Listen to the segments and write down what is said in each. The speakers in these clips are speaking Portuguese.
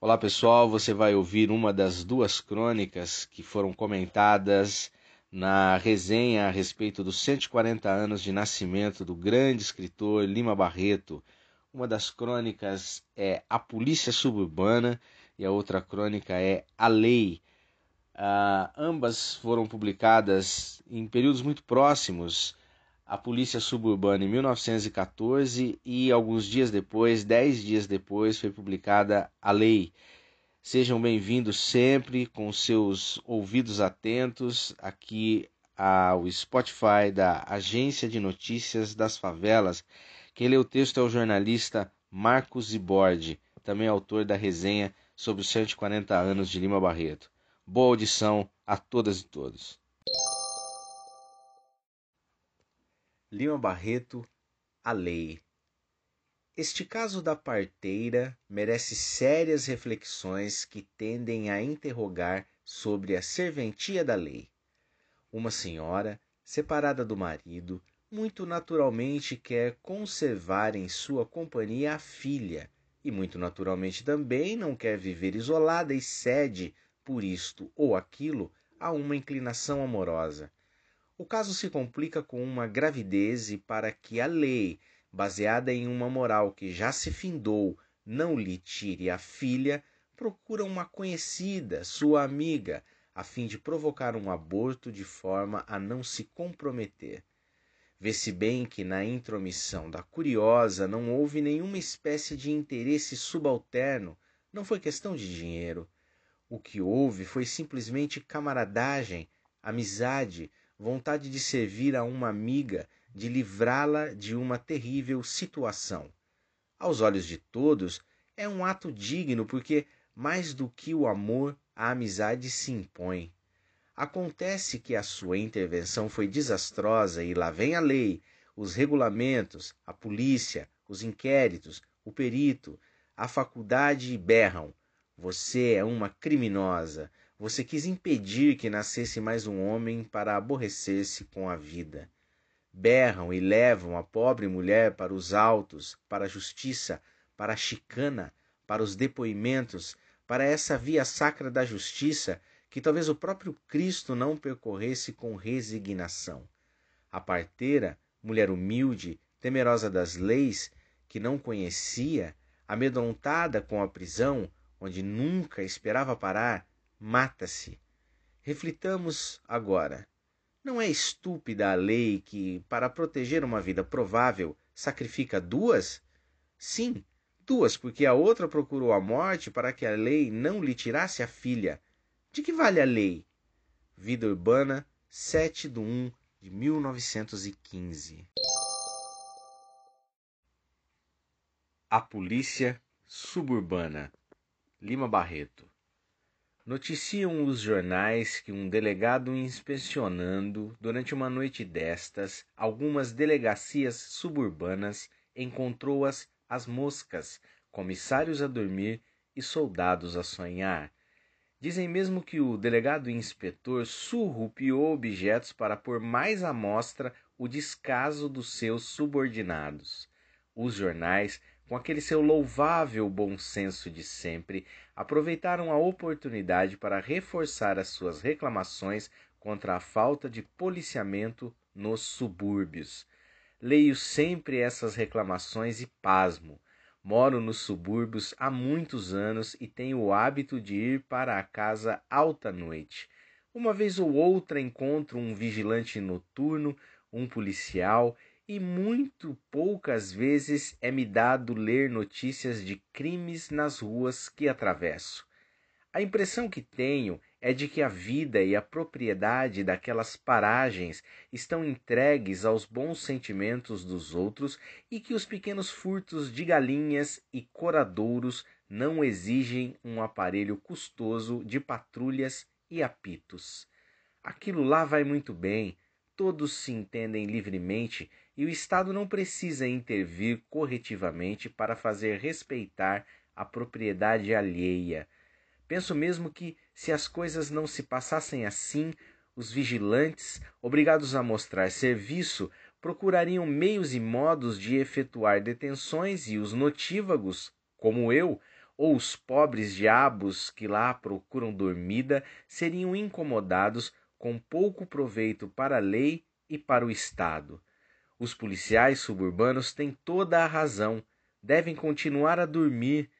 Olá pessoal, você vai ouvir uma das duas crônicas que foram comentadas na resenha a respeito dos 140 anos de nascimento do grande escritor Lima Barreto. Uma das crônicas é A Polícia Suburbana e a outra crônica é A Lei. Uh, ambas foram publicadas em períodos muito próximos a Polícia Suburbana em 1914 e alguns dias depois, dez dias depois, foi publicada a lei. Sejam bem-vindos sempre com seus ouvidos atentos aqui ao Spotify da Agência de Notícias das Favelas. Quem lê o texto é o jornalista Marcos Zibordi, também autor da resenha sobre os 140 anos de Lima Barreto. Boa audição a todas e todos. Lima Barreto, a lei. Este caso da parteira merece sérias reflexões que tendem a interrogar sobre a serventia da lei. Uma senhora, separada do marido, muito naturalmente quer conservar em sua companhia a filha, e muito naturalmente também não quer viver isolada e cede, por isto ou aquilo, a uma inclinação amorosa. O caso se complica com uma gravidez e para que a lei, baseada em uma moral que já se findou, não lhe tire a filha, procura uma conhecida, sua amiga, a fim de provocar um aborto de forma a não se comprometer. Vê-se bem que na intromissão da curiosa não houve nenhuma espécie de interesse subalterno, não foi questão de dinheiro. O que houve foi simplesmente camaradagem, amizade, vontade de servir a uma amiga, de livrá-la de uma terrível situação. Aos olhos de todos, é um ato digno porque, mais do que o amor, a amizade se impõe. Acontece que a sua intervenção foi desastrosa e lá vem a lei, os regulamentos, a polícia, os inquéritos, o perito, a faculdade berram: Você é uma criminosa, você quis impedir que nascesse mais um homem para aborrecer-se com a vida. Berram e levam a pobre mulher para os autos, para a justiça, para a chicana, para os depoimentos, para essa via sacra da justiça que talvez o próprio Cristo não percorresse com resignação. A parteira, mulher humilde, temerosa das leis, que não conhecia, amedrontada com a prisão, onde nunca esperava parar, mata-se. Reflitamos agora. Não é estúpida a lei que, para proteger uma vida provável, sacrifica duas? Sim, duas, porque a outra procurou a morte para que a lei não lhe tirasse a filha. De que vale a lei? Vida Urbana, 7 de 1 de 1915. A Polícia Suburbana Lima Barreto Noticiam os jornais que um delegado inspecionando, durante uma noite destas, algumas delegacias suburbanas, encontrou-as as moscas, comissários a dormir e soldados a sonhar. Dizem mesmo que o delegado inspetor surrupiou objetos para pôr mais à mostra o descaso dos seus subordinados. Os jornais com aquele seu louvável bom senso de sempre, aproveitaram a oportunidade para reforçar as suas reclamações contra a falta de policiamento nos subúrbios. Leio sempre essas reclamações e pasmo. Moro nos subúrbios há muitos anos e tenho o hábito de ir para a casa alta noite. Uma vez ou outra encontro um vigilante noturno, um policial e muito poucas vezes é-me dado ler notícias de crimes nas ruas que atravesso. A impressão que tenho é de que a vida e a propriedade daquelas paragens estão entregues aos bons sentimentos dos outros e que os pequenos furtos de galinhas e coradouros não exigem um aparelho custoso de patrulhas e apitos. Aquilo lá vai muito bem, todos se entendem livremente e o Estado não precisa intervir corretivamente para fazer respeitar a propriedade alheia. Penso mesmo que, se as coisas não se passassem assim, os vigilantes, obrigados a mostrar serviço, procurariam meios e modos de efetuar detenções e os notívagos, como eu, ou os pobres diabos que lá procuram dormida, seriam incomodados com pouco proveito para a lei e para o Estado. Os policiais suburbanos têm toda a razão, devem continuar a dormir.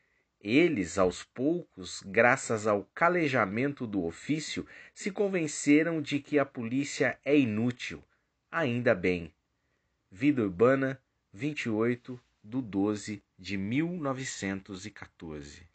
Eles, aos poucos, graças ao calejamento do ofício, se convenceram de que a polícia é inútil. Ainda bem. Vida Urbana, 28 de 12 de 1914.